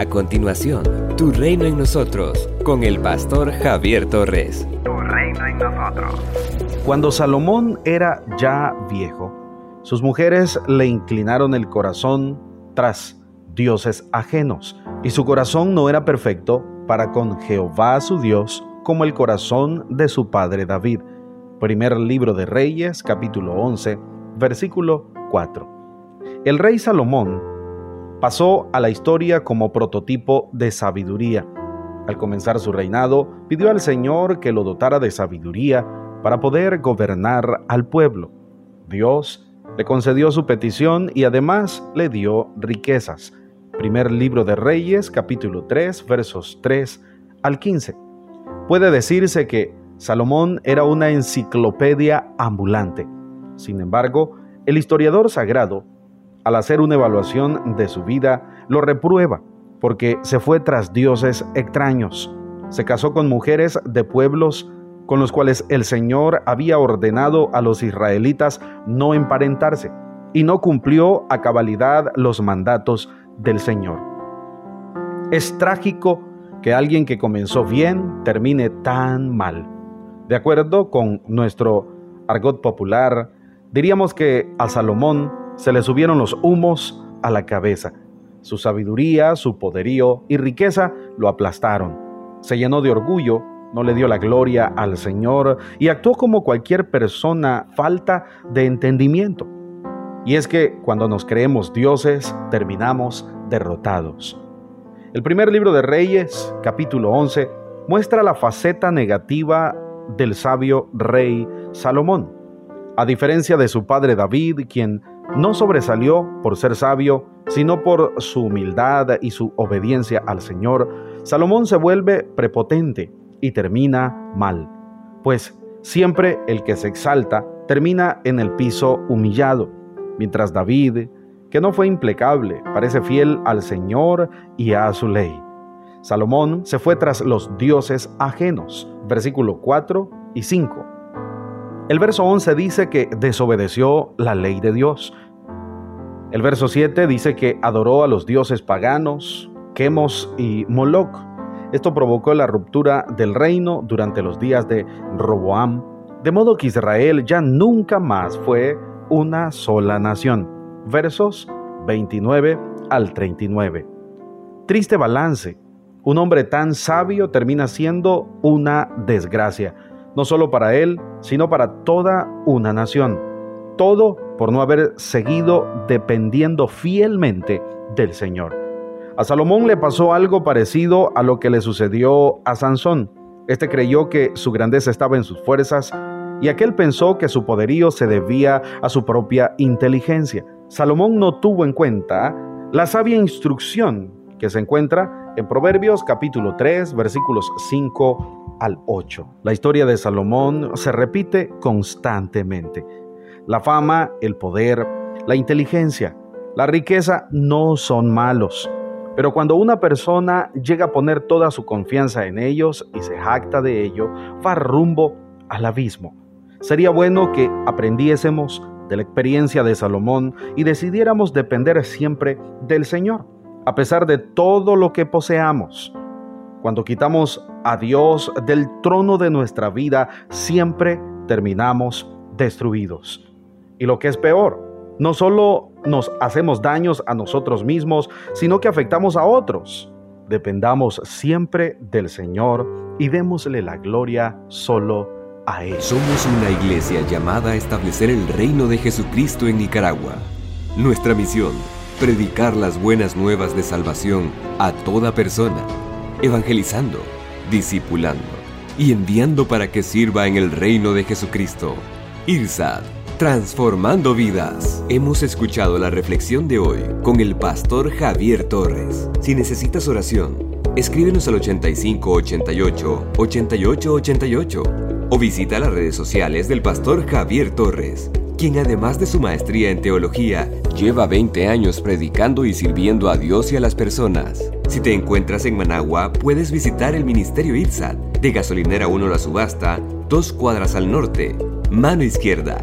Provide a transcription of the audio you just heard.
A continuación, Tu reino en nosotros, con el pastor Javier Torres. Tu reino en nosotros. Cuando Salomón era ya viejo, sus mujeres le inclinaron el corazón tras dioses ajenos, y su corazón no era perfecto para con Jehová su Dios como el corazón de su padre David. Primer libro de Reyes, capítulo 11, versículo 4. El rey Salomón pasó a la historia como prototipo de sabiduría. Al comenzar su reinado, pidió al Señor que lo dotara de sabiduría para poder gobernar al pueblo. Dios le concedió su petición y además le dio riquezas. Primer libro de Reyes, capítulo 3, versos 3 al 15. Puede decirse que Salomón era una enciclopedia ambulante. Sin embargo, el historiador sagrado al hacer una evaluación de su vida, lo reprueba porque se fue tras dioses extraños. Se casó con mujeres de pueblos con los cuales el Señor había ordenado a los israelitas no emparentarse y no cumplió a cabalidad los mandatos del Señor. Es trágico que alguien que comenzó bien termine tan mal. De acuerdo con nuestro argot popular, diríamos que a Salomón se le subieron los humos a la cabeza. Su sabiduría, su poderío y riqueza lo aplastaron. Se llenó de orgullo, no le dio la gloria al Señor y actuó como cualquier persona falta de entendimiento. Y es que cuando nos creemos dioses, terminamos derrotados. El primer libro de Reyes, capítulo 11, muestra la faceta negativa del sabio rey Salomón. A diferencia de su padre David, quien no sobresalió por ser sabio, sino por su humildad y su obediencia al Señor, Salomón se vuelve prepotente y termina mal, pues siempre el que se exalta termina en el piso humillado, mientras David, que no fue implacable, parece fiel al Señor y a su ley. Salomón se fue tras los dioses ajenos, versículo 4 y 5. El verso 11 dice que desobedeció la ley de Dios. El verso 7 dice que adoró a los dioses paganos, Quemos y Moloch. Esto provocó la ruptura del reino durante los días de Roboam, de modo que Israel ya nunca más fue una sola nación. Versos 29 al 39. Triste balance. Un hombre tan sabio termina siendo una desgracia no solo para él, sino para toda una nación. Todo por no haber seguido dependiendo fielmente del Señor. A Salomón le pasó algo parecido a lo que le sucedió a Sansón. Este creyó que su grandeza estaba en sus fuerzas y aquel pensó que su poderío se debía a su propia inteligencia. Salomón no tuvo en cuenta la sabia instrucción que se encuentra en Proverbios capítulo 3 versículos 5 al 8. La historia de Salomón se repite constantemente. La fama, el poder, la inteligencia, la riqueza no son malos. Pero cuando una persona llega a poner toda su confianza en ellos y se jacta de ello, va rumbo al abismo. Sería bueno que aprendiésemos de la experiencia de Salomón y decidiéramos depender siempre del Señor, a pesar de todo lo que poseamos. Cuando quitamos a Dios del trono de nuestra vida, siempre terminamos destruidos. Y lo que es peor, no solo nos hacemos daños a nosotros mismos, sino que afectamos a otros. Dependamos siempre del Señor y démosle la gloria solo a Él. Somos una iglesia llamada a establecer el reino de Jesucristo en Nicaragua. Nuestra misión, predicar las buenas nuevas de salvación a toda persona evangelizando, discipulando y enviando para que sirva en el reino de Jesucristo. IRSAD, transformando vidas. Hemos escuchado la reflexión de hoy con el pastor Javier Torres. Si necesitas oración, escríbenos al 8588 8888 o visita las redes sociales del pastor Javier Torres quien además de su maestría en teología, lleva 20 años predicando y sirviendo a Dios y a las personas. Si te encuentras en Managua, puedes visitar el Ministerio ITSAT de Gasolinera 1 La Subasta, dos cuadras al norte, mano izquierda.